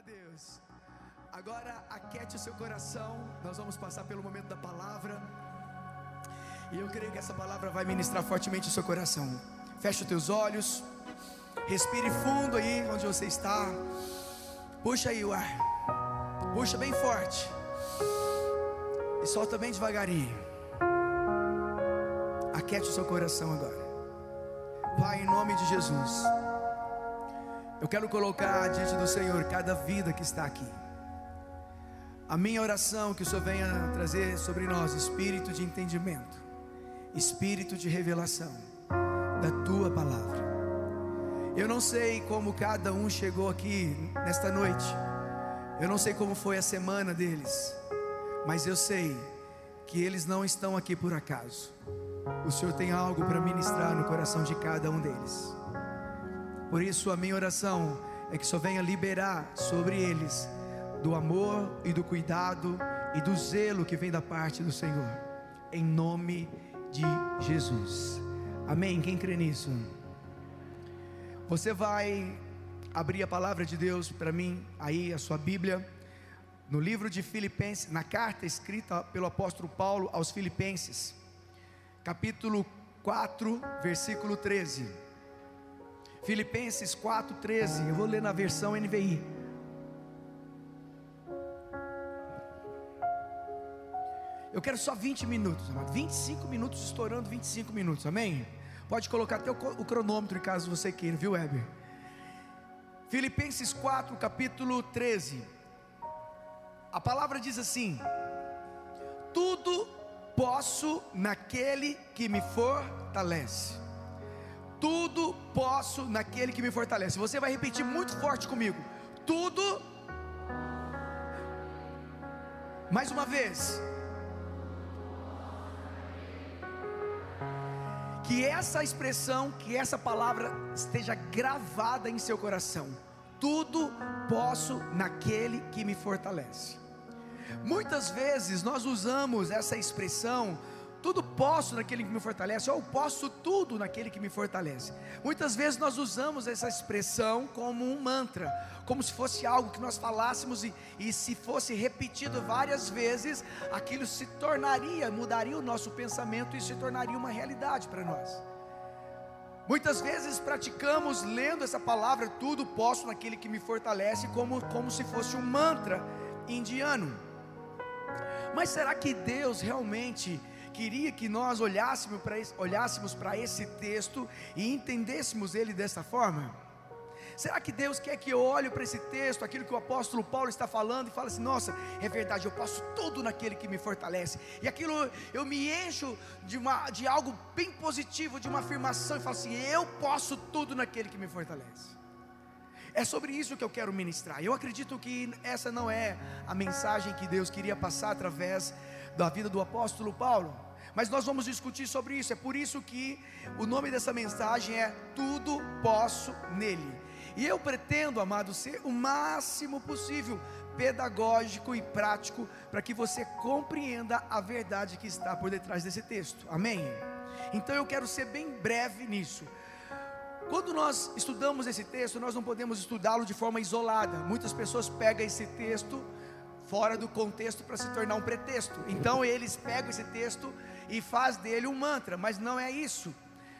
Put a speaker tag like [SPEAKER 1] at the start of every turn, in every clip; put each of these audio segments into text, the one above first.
[SPEAKER 1] a Deus. Agora aquete o seu coração. Nós vamos passar pelo momento da palavra. E eu creio que essa palavra vai ministrar fortemente o seu coração. Feche os teus olhos. Respire fundo aí onde você está. Puxa aí o ar. Puxa bem forte. E solta bem devagarinho. Aquete o seu coração agora. Pai, em nome de Jesus. Eu quero colocar diante do Senhor cada vida que está aqui. A minha oração que o Senhor venha trazer sobre nós espírito de entendimento, espírito de revelação da tua palavra. Eu não sei como cada um chegou aqui nesta noite. Eu não sei como foi a semana deles, mas eu sei que eles não estão aqui por acaso. O Senhor tem algo para ministrar no coração de cada um deles. Por isso, a minha oração é que só venha liberar sobre eles do amor e do cuidado e do zelo que vem da parte do Senhor, em nome de Jesus. Amém? Quem crê nisso? Você vai abrir a palavra de Deus para mim, aí a sua Bíblia, no livro de Filipenses, na carta escrita pelo apóstolo Paulo aos Filipenses, capítulo 4, versículo 13. Filipenses 4,13. Eu vou ler na versão NVI. Eu quero só 20 minutos, amado. 25 minutos, estourando 25 minutos, amém? Pode colocar até o cronômetro caso você queira, viu, Weber? Filipenses 4, capítulo 13. A palavra diz assim: Tudo posso naquele que me fortalece tudo posso naquele que me fortalece. Você vai repetir muito forte comigo. Tudo. Mais uma vez. Que essa expressão, que essa palavra esteja gravada em seu coração. Tudo posso naquele que me fortalece. Muitas vezes nós usamos essa expressão tudo posso naquele que me fortalece, ou posso tudo naquele que me fortalece. Muitas vezes nós usamos essa expressão como um mantra, como se fosse algo que nós falássemos e, e se fosse repetido várias vezes, aquilo se tornaria, mudaria o nosso pensamento e se tornaria uma realidade para nós. Muitas vezes praticamos lendo essa palavra, tudo posso naquele que me fortalece, como, como se fosse um mantra indiano. Mas será que Deus realmente queria que nós olhássemos para esse, olhássemos para esse texto e entendêssemos ele dessa forma? Será que Deus quer que eu olhe para esse texto, aquilo que o apóstolo Paulo está falando, e fale assim: nossa, é verdade, eu posso tudo naquele que me fortalece, e aquilo eu me encho de, uma, de algo bem positivo, de uma afirmação, e falo assim: eu posso tudo naquele que me fortalece. É sobre isso que eu quero ministrar. Eu acredito que essa não é a mensagem que Deus queria passar através da vida do apóstolo Paulo. Mas nós vamos discutir sobre isso. É por isso que o nome dessa mensagem é Tudo Posso Nele. E eu pretendo, amado, ser o máximo possível pedagógico e prático para que você compreenda a verdade que está por detrás desse texto. Amém? Então eu quero ser bem breve nisso. Quando nós estudamos esse texto, nós não podemos estudá-lo de forma isolada. Muitas pessoas pegam esse texto fora do contexto para se tornar um pretexto. Então eles pegam esse texto e faz dele um mantra, mas não é isso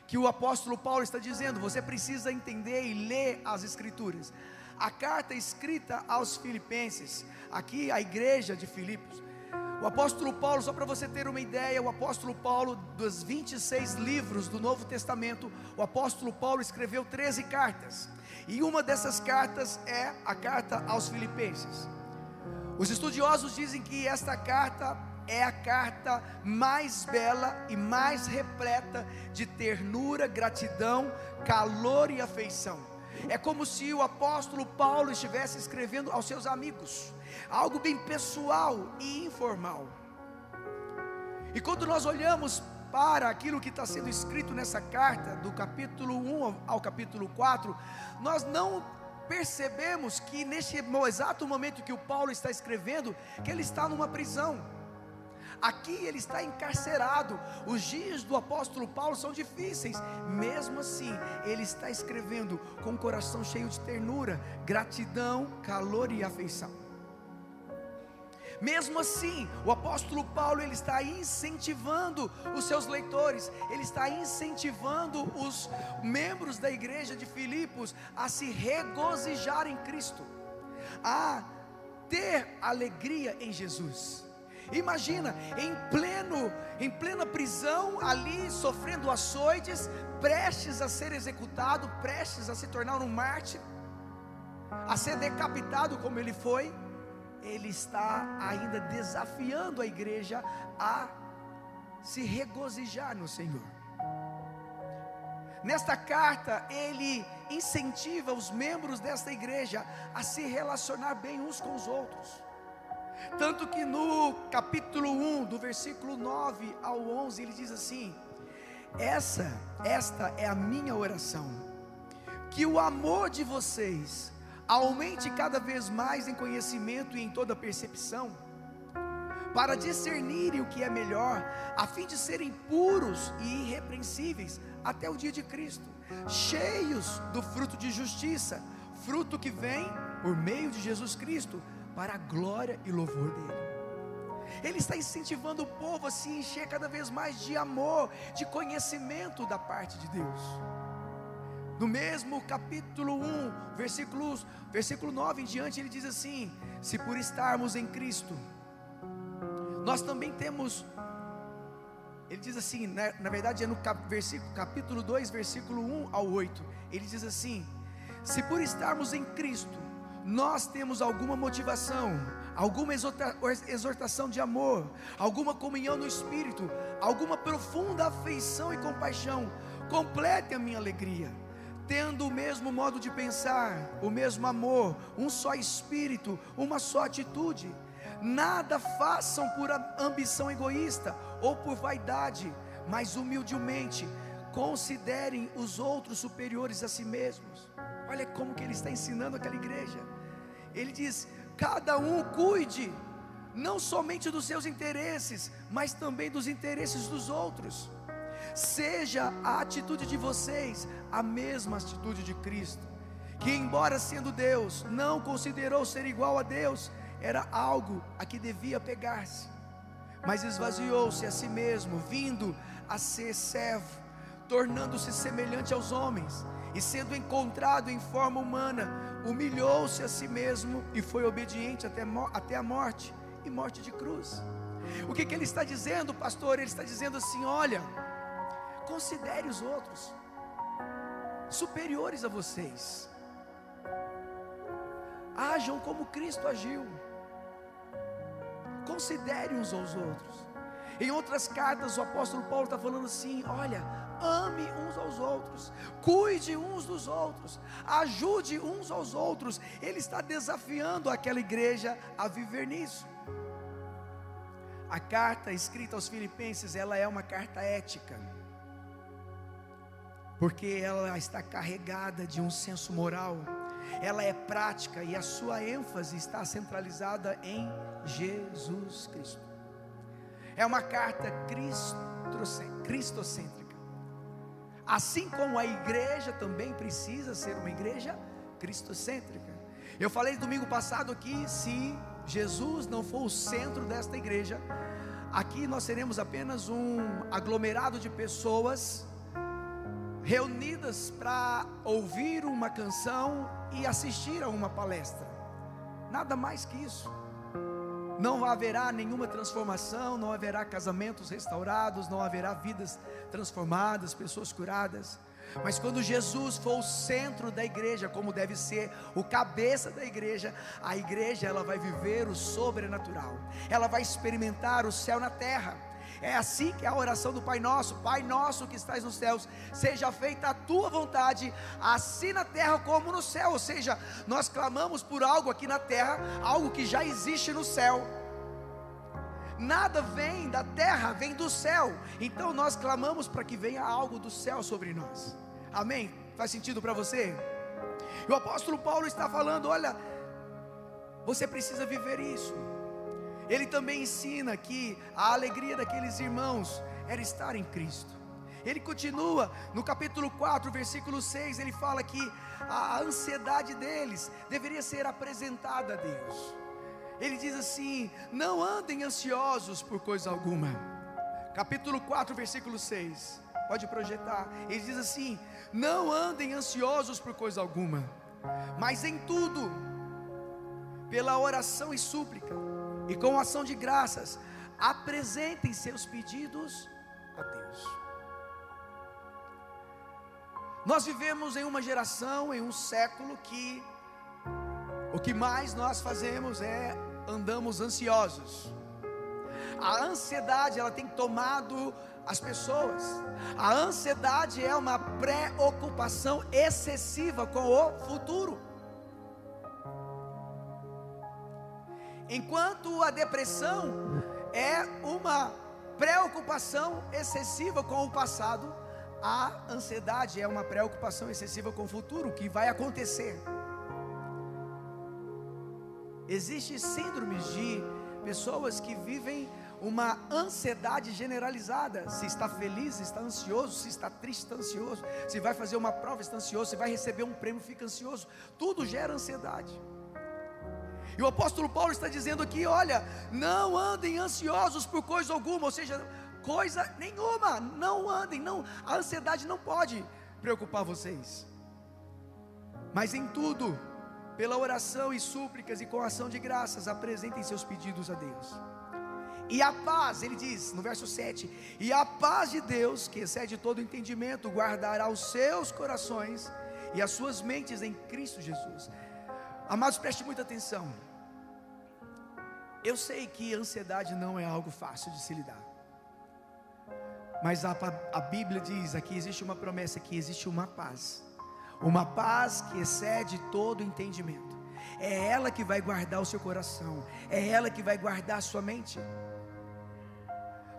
[SPEAKER 1] que o apóstolo Paulo está dizendo. Você precisa entender e ler as escrituras. A carta escrita aos filipenses, aqui a igreja de Filipos, o apóstolo Paulo, só para você ter uma ideia, o apóstolo Paulo, dos 26 livros do Novo Testamento, o apóstolo Paulo escreveu 13 cartas, e uma dessas cartas é a carta aos Filipenses. Os estudiosos dizem que esta carta é a carta mais bela e mais repleta de ternura, gratidão, calor e afeição. É como se o apóstolo Paulo estivesse escrevendo aos seus amigos, algo bem pessoal e informal. E quando nós olhamos para aquilo que está sendo escrito nessa carta, do capítulo 1 ao capítulo 4, nós não percebemos que neste exato momento que o Paulo está escrevendo, que ele está numa prisão. Aqui ele está encarcerado. Os dias do apóstolo Paulo são difíceis. Mesmo assim, ele está escrevendo com o coração cheio de ternura, gratidão, calor e afeição. Mesmo assim, o apóstolo Paulo ele está incentivando os seus leitores, ele está incentivando os membros da igreja de Filipos a se regozijar em Cristo, a ter alegria em Jesus. Imagina, em pleno, em plena prisão, ali sofrendo açoites, prestes a ser executado, prestes a se tornar um mártir, a ser decapitado como ele foi ele está ainda desafiando a igreja a se regozijar no Senhor. Nesta carta, ele incentiva os membros desta igreja a se relacionar bem uns com os outros. Tanto que no capítulo 1, do versículo 9 ao 11, ele diz assim: Essa, esta é a minha oração, que o amor de vocês aumente cada vez mais em conhecimento e em toda percepção, para discernirem o que é melhor, a fim de serem puros e irrepreensíveis até o dia de Cristo, cheios do fruto de justiça, fruto que vem por meio de Jesus Cristo, para a glória e louvor dele. Ele está incentivando o povo a se encher cada vez mais de amor, de conhecimento da parte de Deus. No mesmo capítulo 1, versículos, versículo 9 em diante, ele diz assim: Se por estarmos em Cristo, nós também temos. Ele diz assim, na, na verdade é no cap, versículo, capítulo 2, versículo 1 ao 8. Ele diz assim: Se por estarmos em Cristo, nós temos alguma motivação, alguma exortação de amor, alguma comunhão no Espírito, alguma profunda afeição e compaixão, complete a minha alegria tendo o mesmo modo de pensar, o mesmo amor, um só espírito, uma só atitude. Nada façam por ambição egoísta ou por vaidade, mas humildemente considerem os outros superiores a si mesmos. Olha como que ele está ensinando aquela igreja. Ele diz: cada um cuide não somente dos seus interesses, mas também dos interesses dos outros. Seja a atitude de vocês a mesma atitude de Cristo, que, embora sendo Deus, não considerou ser igual a Deus, era algo a que devia pegar-se, mas esvaziou-se a si mesmo, vindo a ser servo, tornando-se semelhante aos homens, e sendo encontrado em forma humana, humilhou-se a si mesmo e foi obediente até, até a morte e morte de cruz. O que, que ele está dizendo, pastor? Ele está dizendo assim: olha Considere os outros superiores a vocês. Ajam como Cristo agiu. Considere uns aos outros. Em outras cartas, o apóstolo Paulo está falando assim: olha, ame uns aos outros, cuide uns dos outros, ajude uns aos outros. Ele está desafiando aquela igreja a viver nisso. A carta escrita aos Filipenses, ela é uma carta ética porque ela está carregada de um senso moral, ela é prática e a sua ênfase está centralizada em Jesus Cristo. É uma carta cristocêntrica. Assim como a igreja também precisa ser uma igreja cristocêntrica. Eu falei domingo passado aqui, se Jesus não for o centro desta igreja, aqui nós seremos apenas um aglomerado de pessoas reunidas para ouvir uma canção e assistir a uma palestra. Nada mais que isso. Não haverá nenhuma transformação, não haverá casamentos restaurados, não haverá vidas transformadas, pessoas curadas. Mas quando Jesus for o centro da igreja, como deve ser o cabeça da igreja, a igreja ela vai viver o sobrenatural. Ela vai experimentar o céu na terra é assim que é a oração do Pai Nosso: Pai Nosso que estás nos céus, seja feita a tua vontade, assim na terra como no céu. Ou seja, nós clamamos por algo aqui na terra, algo que já existe no céu. Nada vem da terra, vem do céu. Então nós clamamos para que venha algo do céu sobre nós. Amém? Faz sentido para você? E o apóstolo Paulo está falando: olha, você precisa viver isso. Ele também ensina que a alegria daqueles irmãos era estar em Cristo. Ele continua no capítulo 4, versículo 6, ele fala que a ansiedade deles deveria ser apresentada a Deus. Ele diz assim: Não andem ansiosos por coisa alguma. Capítulo 4, versículo 6. Pode projetar. Ele diz assim: Não andem ansiosos por coisa alguma, mas em tudo, pela oração e súplica, e com ação de graças, apresentem seus pedidos a Deus. Nós vivemos em uma geração, em um século que o que mais nós fazemos é andamos ansiosos. A ansiedade, ela tem tomado as pessoas. A ansiedade é uma preocupação excessiva com o futuro. Enquanto a depressão é uma preocupação excessiva com o passado, a ansiedade é uma preocupação excessiva com o futuro, o que vai acontecer. Existem síndromes de pessoas que vivem uma ansiedade generalizada. Se está feliz, está ansioso, se está triste, está ansioso. Se vai fazer uma prova, está ansioso. Se vai receber um prêmio, fica ansioso. Tudo gera ansiedade. E o apóstolo Paulo está dizendo aqui: olha, não andem ansiosos por coisa alguma, ou seja, coisa nenhuma. Não andem, não. A ansiedade não pode preocupar vocês. Mas em tudo, pela oração e súplicas e com ação de graças, apresentem seus pedidos a Deus. E a paz, ele diz no verso 7: E a paz de Deus, que excede todo entendimento, guardará os seus corações e as suas mentes em Cristo Jesus. Amados, preste muita atenção. Eu sei que ansiedade não é algo fácil de se lidar. Mas a, a Bíblia diz aqui existe uma promessa que existe uma paz. Uma paz que excede todo entendimento. É ela que vai guardar o seu coração, é ela que vai guardar a sua mente.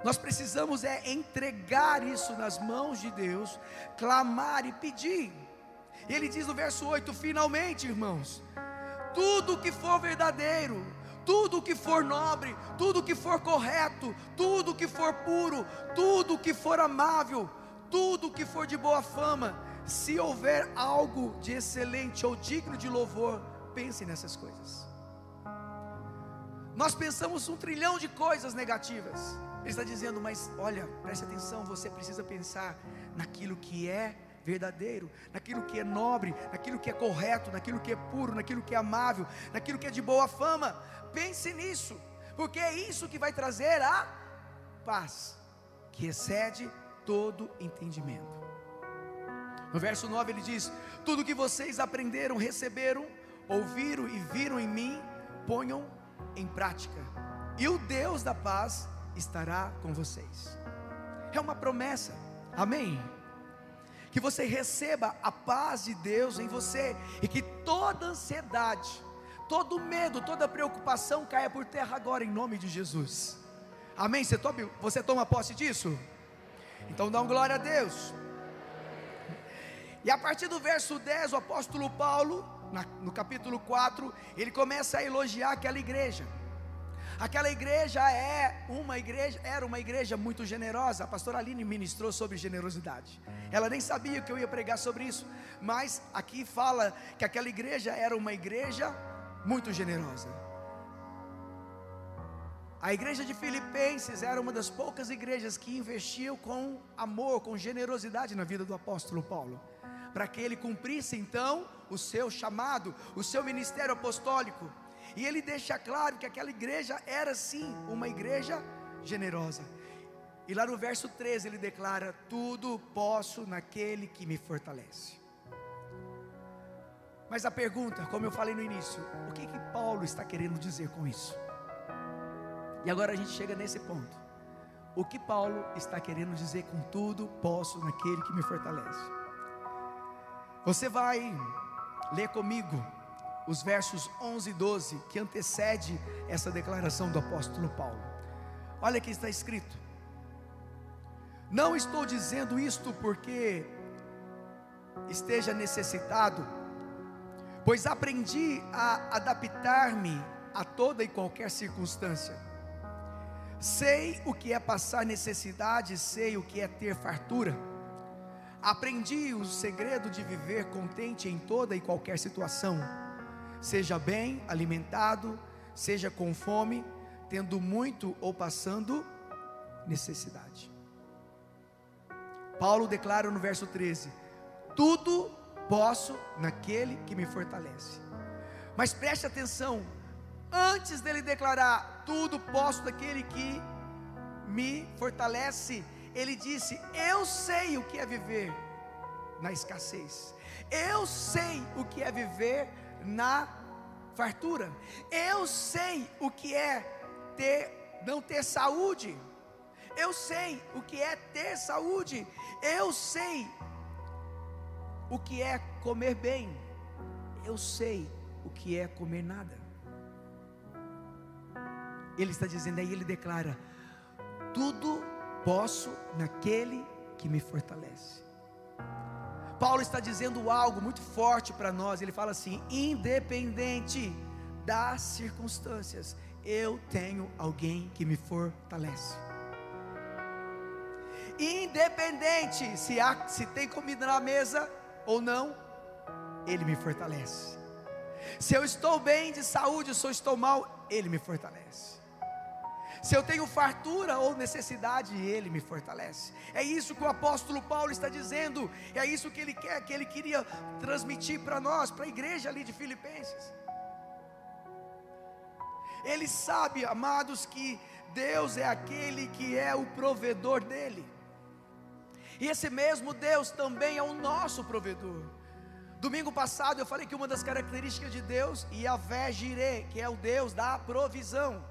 [SPEAKER 1] Nós precisamos é entregar isso nas mãos de Deus, clamar e pedir. Ele diz no verso 8: finalmente, irmãos, tudo que for verdadeiro, tudo que for nobre, tudo que for correto, tudo que for puro, tudo que for amável, tudo que for de boa fama, se houver algo de excelente ou digno de louvor, pense nessas coisas. Nós pensamos um trilhão de coisas negativas. Ele está dizendo, mas olha, preste atenção, você precisa pensar naquilo que é verdadeiro, naquilo que é nobre, naquilo que é correto, naquilo que é puro, naquilo que é amável, naquilo que é de boa fama. Pense nisso, porque é isso que vai trazer a paz, que excede todo entendimento. No verso 9 ele diz: Tudo que vocês aprenderam, receberam, ouviram e viram em mim, ponham em prática, e o Deus da paz estará com vocês. É uma promessa, amém? Que você receba a paz de Deus em você, e que toda ansiedade, todo medo, toda preocupação caia por terra agora, em nome de Jesus. Amém? Você toma, você toma posse disso? Então dá um glória a Deus. E a partir do verso 10, o apóstolo Paulo, na, no capítulo 4, ele começa a elogiar aquela igreja. Aquela igreja é uma igreja, era uma igreja muito generosa. A pastora Aline ministrou sobre generosidade. Ela nem sabia que eu ia pregar sobre isso, mas aqui fala que aquela igreja era uma igreja muito generosa. A igreja de Filipenses era uma das poucas igrejas que investiam com amor, com generosidade na vida do apóstolo Paulo, para que ele cumprisse então o seu chamado, o seu ministério apostólico. E ele deixa claro que aquela igreja era sim uma igreja generosa. E lá no verso 13 ele declara: Tudo posso naquele que me fortalece. Mas a pergunta, como eu falei no início, o que que Paulo está querendo dizer com isso? E agora a gente chega nesse ponto. O que Paulo está querendo dizer com tudo posso naquele que me fortalece? Você vai ler comigo os versos 11 e 12 que antecede essa declaração do apóstolo Paulo. Olha que está escrito: Não estou dizendo isto porque esteja necessitado pois aprendi a adaptar-me a toda e qualquer circunstância. Sei o que é passar necessidade, sei o que é ter fartura. Aprendi o segredo de viver contente em toda e qualquer situação, seja bem alimentado, seja com fome, tendo muito ou passando necessidade. Paulo declara no verso 13: Tudo posso naquele que me fortalece. Mas preste atenção, antes dele declarar tudo posso daquele que me fortalece, ele disse: Eu sei o que é viver na escassez, eu sei o que é viver na fartura, eu sei o que é ter, não ter saúde, eu sei o que é ter saúde, eu sei o que é comer bem, eu sei o que é comer nada. Ele está dizendo aí, ele declara: tudo posso naquele que me fortalece. Paulo está dizendo algo muito forte para nós. Ele fala assim: independente das circunstâncias, eu tenho alguém que me fortalece. Independente se, há, se tem comida na mesa ou não, Ele me fortalece. Se eu estou bem de saúde, se eu estou mal, Ele me fortalece. Se eu tenho fartura ou necessidade, Ele me fortalece. É isso que o apóstolo Paulo está dizendo, é isso que ele quer, que ele queria transmitir para nós, para a igreja ali de Filipenses. Ele sabe, amados, que Deus é aquele que é o provedor dele. E esse mesmo Deus também é o nosso provedor. Domingo passado eu falei que uma das características de Deus, Yahvé Jireh, que é o Deus da provisão.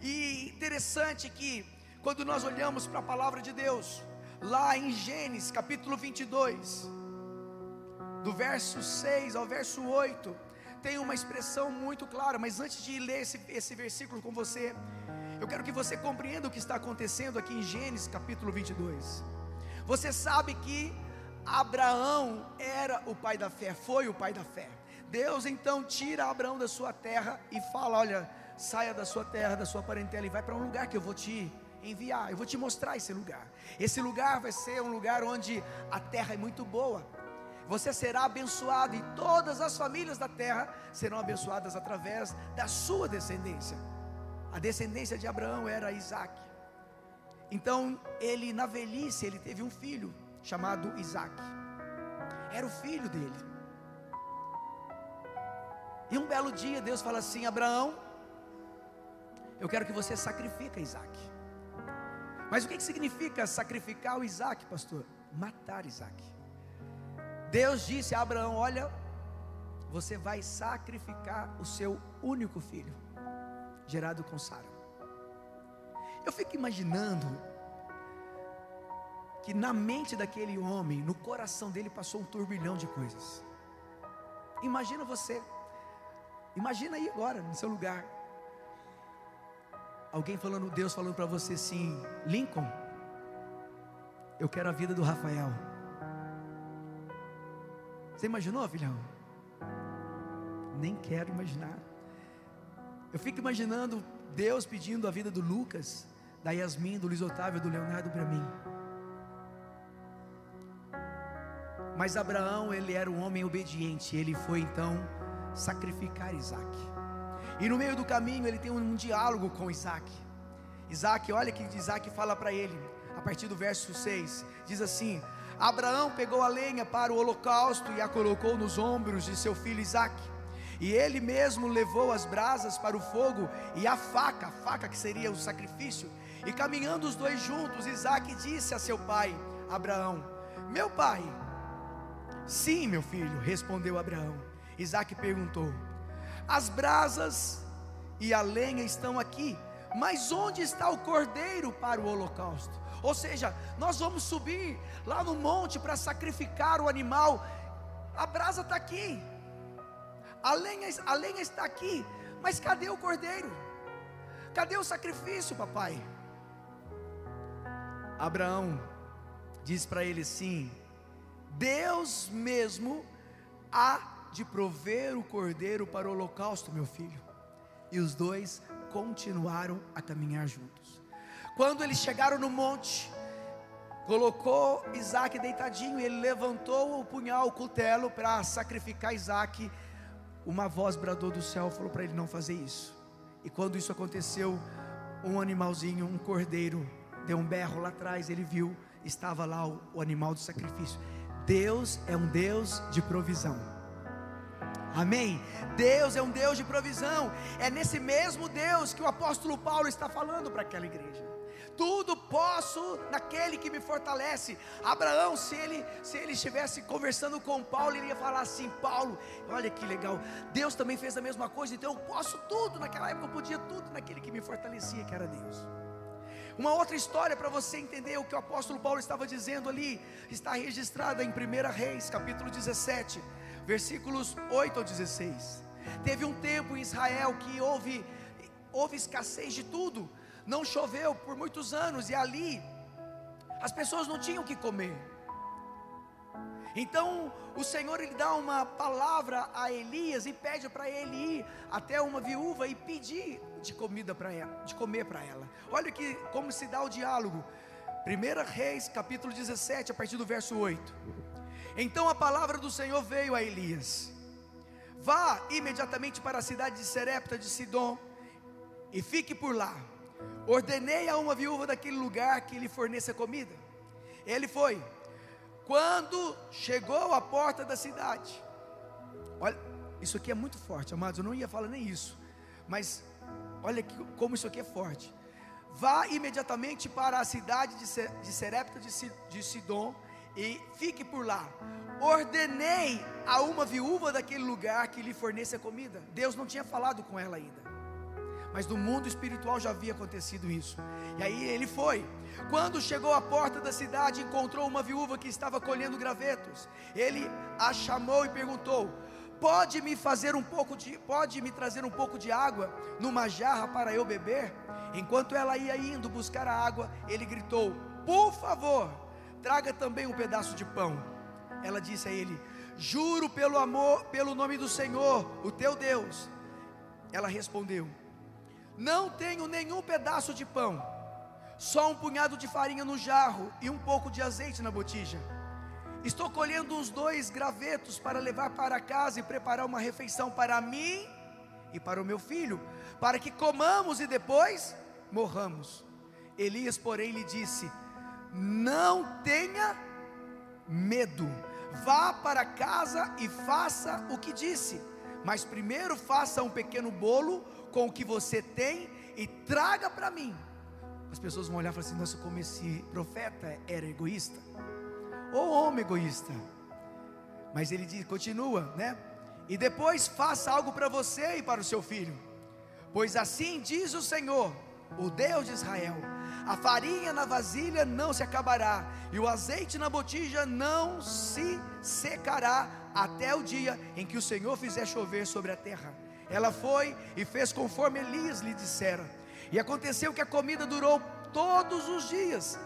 [SPEAKER 1] E interessante que, quando nós olhamos para a palavra de Deus, lá em Gênesis capítulo 22, do verso 6 ao verso 8, tem uma expressão muito clara, mas antes de ler esse, esse versículo com você, eu quero que você compreenda o que está acontecendo aqui em Gênesis capítulo 22. Você sabe que Abraão era o pai da fé, foi o pai da fé. Deus então tira Abraão da sua terra e fala: Olha, saia da sua terra, da sua parentela e vai para um lugar que eu vou te enviar, eu vou te mostrar esse lugar. Esse lugar vai ser um lugar onde a terra é muito boa. Você será abençoado e todas as famílias da terra serão abençoadas através da sua descendência. A descendência de Abraão era Isaac. Então, ele na velhice, ele teve um filho chamado Isaac. Era o filho dele. E um belo dia Deus fala assim: Abraão, eu quero que você sacrifique Isaac. Mas o que, que significa sacrificar o Isaac, pastor? Matar Isaac. Deus disse a Abraão: Olha, você vai sacrificar o seu único filho, gerado com Sara. Eu fico imaginando que na mente daquele homem, no coração dele passou um turbilhão de coisas. Imagina você, imagina aí agora, no seu lugar, Alguém falando, Deus falando para você assim: Lincoln, eu quero a vida do Rafael. Você imaginou, filhão? Nem quero imaginar. Eu fico imaginando Deus pedindo a vida do Lucas, da Yasmin, do Luiz Otávio, do Leonardo para mim. Mas Abraão, ele era um homem obediente, ele foi então sacrificar Isaac. E no meio do caminho ele tem um, diálogo com Isaac. Isaac, olha que Isaac fala para ele, a partir do verso 6, diz assim: Abraão pegou a lenha para o holocausto e a colocou nos ombros de seu filho Isaac. E ele mesmo levou as brasas para o fogo e a faca, a faca que seria o sacrifício. E caminhando os dois juntos, Isaac disse a seu pai, Abraão: Meu pai. Sim, meu filho, respondeu Abraão. Isaac perguntou: as brasas e a lenha estão aqui, mas onde está o cordeiro para o holocausto? Ou seja, nós vamos subir lá no monte para sacrificar o animal, a brasa está aqui, a lenha, a lenha está aqui, mas cadê o cordeiro? Cadê o sacrifício, papai? Abraão diz para ele sim: Deus mesmo há de prover o cordeiro para o holocausto, meu filho. E os dois continuaram a caminhar juntos. Quando eles chegaram no monte, colocou Isaac deitadinho, ele levantou o punhal, o cutelo para sacrificar Isaac. Uma voz bradou do céu, falou para ele não fazer isso. E quando isso aconteceu, um animalzinho, um cordeiro, deu um berro lá atrás, ele viu, estava lá o, o animal do sacrifício. Deus é um Deus de provisão. Amém? Deus é um Deus de provisão. É nesse mesmo Deus que o apóstolo Paulo está falando para aquela igreja. Tudo posso naquele que me fortalece. Abraão, se ele, se ele estivesse conversando com Paulo, ele ia falar assim: Paulo, olha que legal. Deus também fez a mesma coisa, então eu posso tudo. Naquela época eu podia tudo naquele que me fortalecia, que era Deus. Uma outra história para você entender o que o apóstolo Paulo estava dizendo ali, está registrada em 1 Reis, capítulo 17, versículos 8 ao 16. Teve um tempo em Israel que houve, houve escassez de tudo, não choveu por muitos anos, e ali as pessoas não tinham o que comer. Então o Senhor ele dá uma palavra a Elias e pede para ele ir até uma viúva e pedir de comida para ela, de comer para ela. Olha que como se dá o diálogo. 1 Reis, capítulo 17, a partir do verso 8. Então a palavra do Senhor veio a Elias: Vá imediatamente para a cidade de Serepta de Sidom e fique por lá. Ordenei a uma viúva daquele lugar que lhe forneça comida. Ele foi. Quando chegou à porta da cidade, olha, isso aqui é muito forte, amados. Eu não ia falar nem isso, mas Olha que, como isso aqui é forte. Vá imediatamente para a cidade de Serepta de Sidom e fique por lá. Ordenei a uma viúva daquele lugar que lhe forneça comida. Deus não tinha falado com ela ainda. Mas no mundo espiritual já havia acontecido isso. E aí ele foi. Quando chegou à porta da cidade, encontrou uma viúva que estava colhendo gravetos. Ele a chamou e perguntou: Pode me fazer um pouco de, pode me trazer um pouco de água numa jarra para eu beber? Enquanto ela ia indo buscar a água, ele gritou: Por favor, traga também um pedaço de pão. Ela disse a ele: Juro pelo amor, pelo nome do Senhor, o teu Deus. Ela respondeu: Não tenho nenhum pedaço de pão, só um punhado de farinha no jarro e um pouco de azeite na botija. Estou colhendo uns dois gravetos para levar para casa e preparar uma refeição para mim e para o meu filho, para que comamos e depois morramos. Elias, porém, lhe disse: Não tenha medo, vá para casa e faça o que disse, mas primeiro faça um pequeno bolo com o que você tem e traga para mim. As pessoas vão olhar e falar assim: Nossa, como esse profeta era egoísta ou homem egoísta. Mas ele diz, continua, né? E depois faça algo para você e para o seu filho. Pois assim diz o Senhor, o Deus de Israel: a farinha na vasilha não se acabará, e o azeite na botija não se secará, até o dia em que o Senhor fizer chover sobre a terra. Ela foi e fez conforme Elias lhe dissera. E aconteceu que a comida durou todos os dias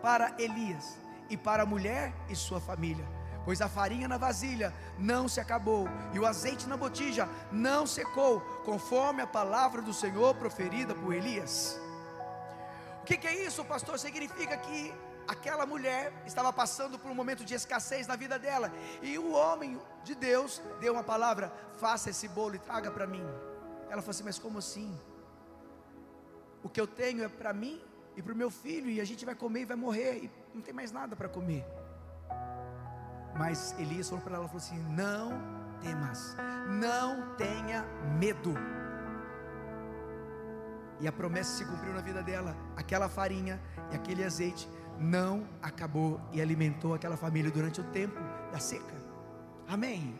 [SPEAKER 1] para Elias e para a mulher e sua família. Pois a farinha na vasilha não se acabou, e o azeite na botija não secou, conforme a palavra do Senhor proferida por Elias. O que, que é isso, pastor? Significa que aquela mulher estava passando por um momento de escassez na vida dela, e o homem de Deus deu uma palavra: faça esse bolo e traga para mim. Ela falou assim: Mas como assim? O que eu tenho é para mim e para o meu filho, e a gente vai comer e vai morrer, e não tem mais nada para comer. Mas Elias falou para ela, falou assim: não temas, não tenha medo. E a promessa se cumpriu na vida dela. Aquela farinha e aquele azeite não acabou e alimentou aquela família durante o tempo da seca. Amém.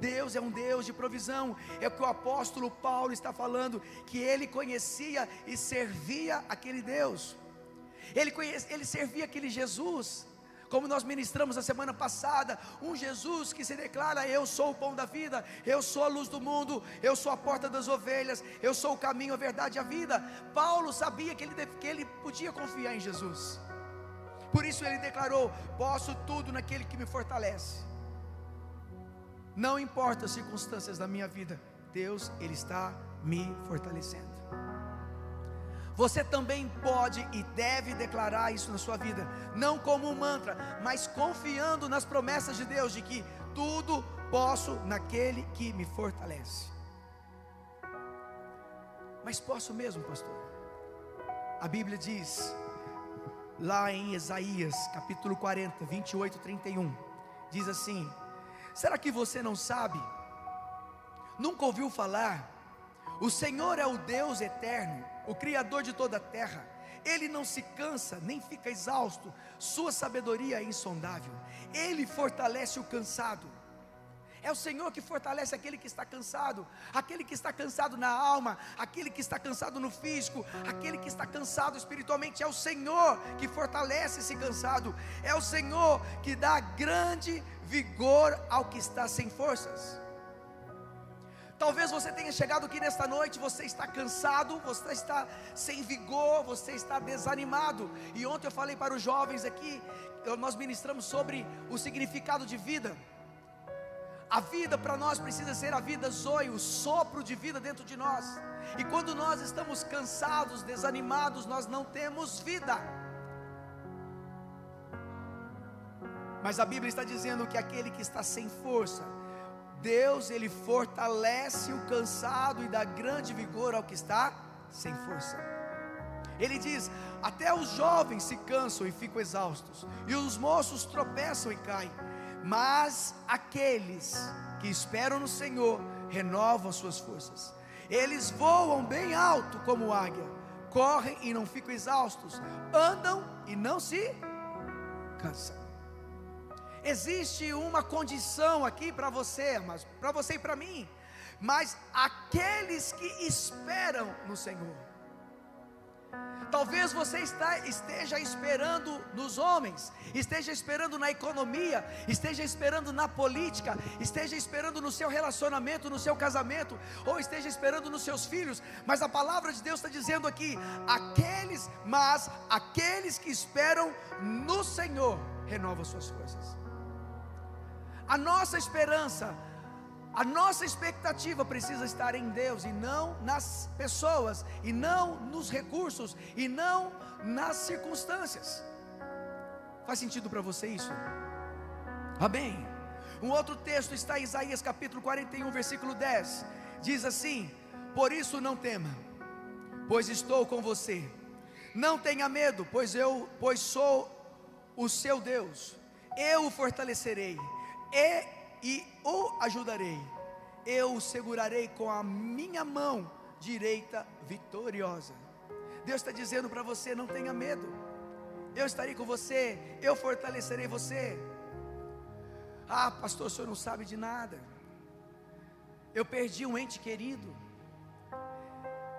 [SPEAKER 1] Deus é um Deus de provisão. É o que o apóstolo Paulo está falando, que ele conhecia e servia aquele Deus. Ele, conhecia, ele servia aquele Jesus. Como nós ministramos a semana passada, um Jesus que se declara: Eu sou o pão da vida, eu sou a luz do mundo, eu sou a porta das ovelhas, eu sou o caminho, a verdade e a vida. Paulo sabia que ele, que ele podia confiar em Jesus, por isso ele declarou: Posso tudo naquele que me fortalece. Não importa as circunstâncias da minha vida, Deus, Ele está me fortalecendo. Você também pode e deve declarar isso na sua vida, não como um mantra, mas confiando nas promessas de Deus de que tudo posso naquele que me fortalece. Mas posso mesmo, pastor? A Bíblia diz, lá em Isaías, capítulo 40, 28 31, diz assim: Será que você não sabe? Nunca ouviu falar? O Senhor é o Deus eterno, o Criador de toda a terra. Ele não se cansa, nem fica exausto, sua sabedoria é insondável. Ele fortalece o cansado. É o Senhor que fortalece aquele que está cansado, aquele que está cansado na alma, aquele que está cansado no físico, aquele que está cansado espiritualmente. É o Senhor que fortalece esse cansado, é o Senhor que dá grande vigor ao que está sem forças. Talvez você tenha chegado aqui nesta noite, você está cansado, você está sem vigor, você está desanimado. E ontem eu falei para os jovens aqui, nós ministramos sobre o significado de vida. A vida para nós precisa ser a vida zoe, o sopro de vida dentro de nós. E quando nós estamos cansados, desanimados, nós não temos vida. Mas a Bíblia está dizendo que aquele que está sem força, Deus ele fortalece o cansado e dá grande vigor ao que está sem força. Ele diz: até os jovens se cansam e ficam exaustos, e os moços tropeçam e caem mas aqueles que esperam no Senhor renovam suas forças. Eles voam bem alto como águia, correm e não ficam exaustos, andam e não se cansam. Existe uma condição aqui para você, mas para você e para mim. Mas aqueles que esperam no Senhor, Talvez você está, esteja esperando nos homens, esteja esperando na economia, esteja esperando na política, esteja esperando no seu relacionamento, no seu casamento, ou esteja esperando nos seus filhos, mas a palavra de Deus está dizendo aqui: aqueles, mas aqueles que esperam no Senhor, renovam suas forças. A nossa esperança a nossa expectativa precisa estar em Deus e não nas pessoas, e não nos recursos, e não nas circunstâncias. Faz sentido para você isso? Amém. Um outro texto está em Isaías capítulo 41, versículo 10. Diz assim: Por isso não tema, pois estou com você. Não tenha medo, pois eu, pois sou o seu Deus. Eu o fortalecerei. E e o ajudarei. Eu o segurarei com a minha mão direita vitoriosa. Deus está dizendo para você: não tenha medo. Eu estarei com você, eu fortalecerei você. Ah, pastor, o senhor não sabe de nada. Eu perdi um ente querido.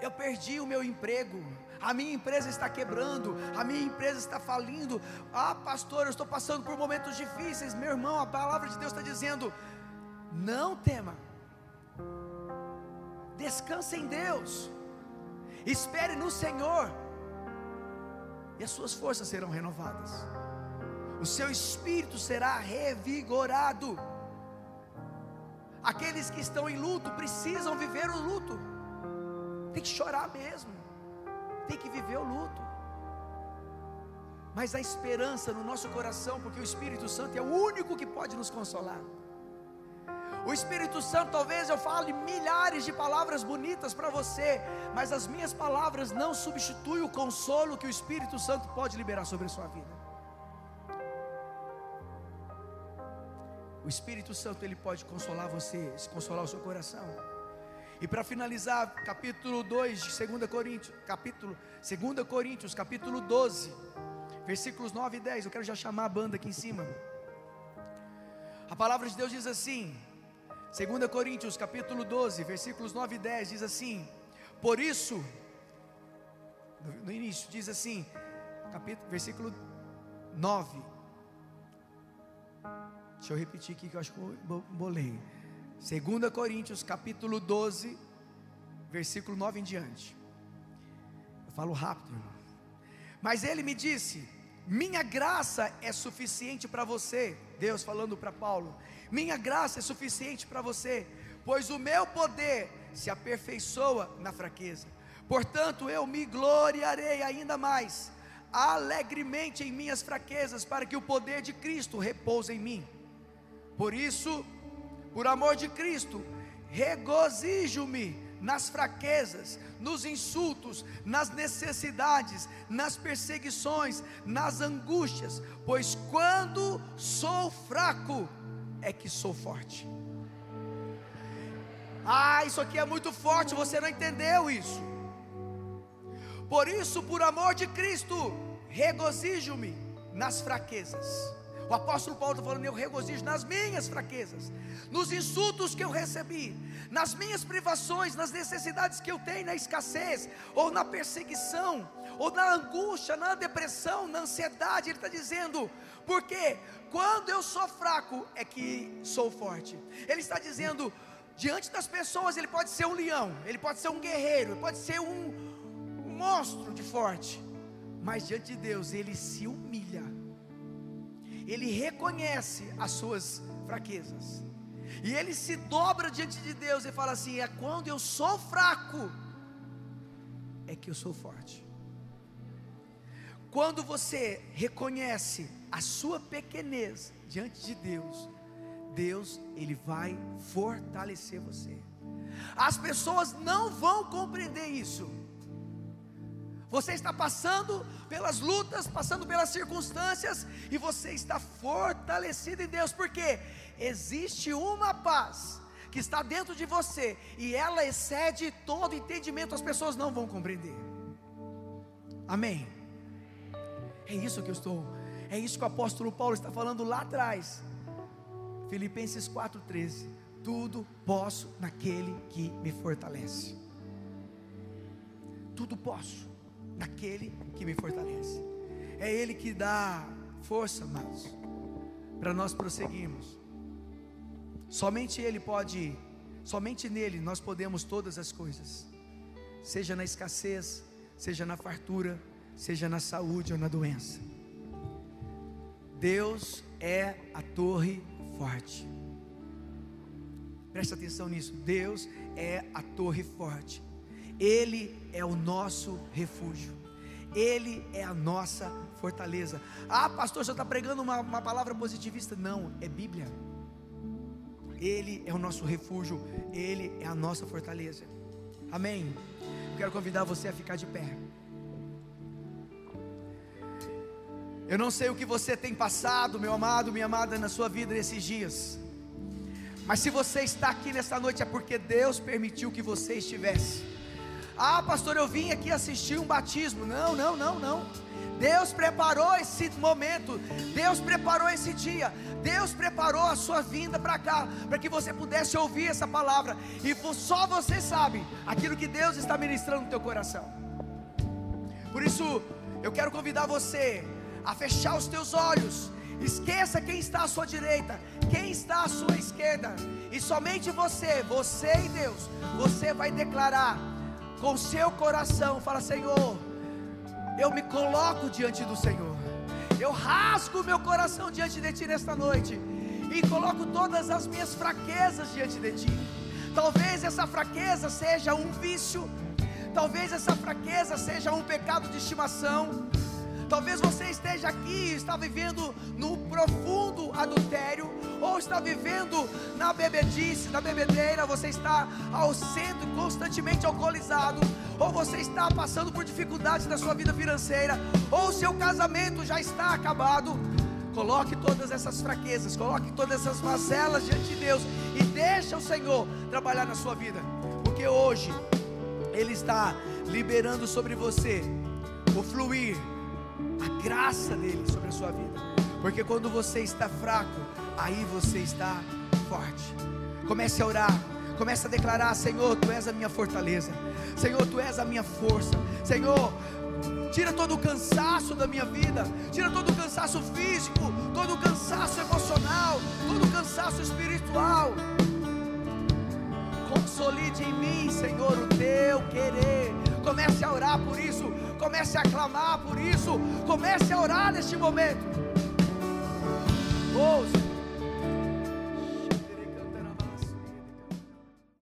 [SPEAKER 1] Eu perdi o meu emprego. A minha empresa está quebrando. A minha empresa está falindo. Ah, pastor, eu estou passando por momentos difíceis. Meu irmão, a palavra de Deus está dizendo: não tema. Descanse em Deus. Espere no Senhor. E as suas forças serão renovadas. O seu espírito será revigorado. Aqueles que estão em luto precisam viver o luto. Tem que chorar mesmo. Tem que viver o luto. Mas a esperança no nosso coração, porque o Espírito Santo é o único que pode nos consolar. O Espírito Santo, talvez eu fale milhares de palavras bonitas para você, mas as minhas palavras não substituem o consolo que o Espírito Santo pode liberar sobre a sua vida. O Espírito Santo ele pode consolar você, consolar o seu coração. E para finalizar, capítulo 2 de 2 Coríntios, capítulo 2 Coríntios, capítulo 12, versículos 9 e 10. Eu quero já chamar a banda aqui em cima. A palavra de Deus diz assim: 2 Coríntios capítulo 12, versículos 9 e 10 diz assim: Por isso, no, início diz assim, capítulo, versículo 9. Deixa eu repetir aqui que eu acho que eu bolei. 2 Coríntios capítulo 12, versículo 9 em diante. Eu falo rápido, irmão. Mas ele me disse: Minha graça é suficiente para você. Deus falando para Paulo minha graça é suficiente para você, pois o meu poder se aperfeiçoa na fraqueza. Portanto, eu me gloriarei ainda mais, alegremente em minhas fraquezas, para que o poder de Cristo repouse em mim. Por isso, por amor de Cristo, regozijo-me nas fraquezas, nos insultos, nas necessidades, nas perseguições, nas angústias, pois quando sou fraco é que sou forte. Ah, isso aqui é muito forte, você não entendeu isso. Por isso, por amor de Cristo, regozijo-me nas fraquezas. O apóstolo Paulo está falando: eu regozijo nas minhas fraquezas, nos insultos que eu recebi, nas minhas privações, nas necessidades que eu tenho, na escassez, ou na perseguição, ou na angústia, na depressão, na ansiedade. Ele está dizendo, porque quando eu sou fraco é que sou forte. Ele está dizendo, diante das pessoas, ele pode ser um leão, ele pode ser um guerreiro, ele pode ser um, um monstro de forte, mas diante de Deus ele se humilha, ele reconhece as suas fraquezas, e ele se dobra diante de Deus e fala assim: é quando eu sou fraco, é que eu sou forte. Quando você reconhece a sua pequenez diante de Deus, Deus ele vai fortalecer você. As pessoas não vão compreender isso. Você está passando pelas lutas, passando pelas circunstâncias e você está fortalecido em Deus, porque existe uma paz que está dentro de você e ela excede todo entendimento, as pessoas não vão compreender. Amém. É isso que eu estou, é isso que o apóstolo Paulo está falando lá atrás. Filipenses 4,13: Tudo posso naquele que me fortalece. Tudo posso naquele que me fortalece. É Ele que dá força, amados, para nós prosseguirmos. Somente Ele pode, somente nele nós podemos todas as coisas, seja na escassez, seja na fartura, seja na saúde ou na doença. Deus é a torre forte. Presta atenção nisso. Deus é a torre forte. Ele é o nosso refúgio. Ele é a nossa fortaleza. Ah, pastor, você está pregando uma, uma palavra positivista? Não, é Bíblia. Ele é o nosso refúgio. Ele é a nossa fortaleza. Amém. Eu quero convidar você a ficar de pé. Eu não sei o que você tem passado, meu amado, minha amada, na sua vida nesses dias. Mas se você está aqui nesta noite é porque Deus permitiu que você estivesse. Ah, pastor, eu vim aqui assistir um batismo. Não, não, não, não. Deus preparou esse momento, Deus preparou esse dia, Deus preparou a sua vinda para cá, para que você pudesse ouvir essa palavra, e só você sabe aquilo que Deus está ministrando no teu coração. Por isso, eu quero convidar você a fechar os teus olhos. Esqueça quem está à sua direita, quem está à sua esquerda, e somente você, você e Deus, você vai declarar com seu coração: fala, Senhor, eu me coloco diante do Senhor, eu rasgo meu coração diante de Ti nesta noite, e coloco todas as minhas fraquezas diante de Ti. Talvez essa fraqueza seja um vício, talvez essa fraqueza seja um pecado de estimação. Talvez você esteja aqui, está vivendo no profundo adultério, ou está vivendo na bebedice, na bebedeira, você está ao constantemente alcoolizado, ou você está passando por dificuldades na sua vida financeira, ou seu casamento já está acabado. Coloque todas essas fraquezas, coloque todas essas mazelas diante de Deus e deixa o Senhor trabalhar na sua vida, porque hoje Ele está liberando sobre você o fluir a graça dele sobre a sua vida. Porque quando você está fraco, aí você está forte. Comece a orar, comece a declarar: Senhor, tu és a minha fortaleza. Senhor, tu és a minha força. Senhor, tira todo o cansaço da minha vida, tira todo o cansaço físico, todo o cansaço emocional, todo o cansaço espiritual. Consolide em mim, Senhor, o teu querer. Comece a orar por isso comece a clamar por isso, comece a orar neste momento. Oh,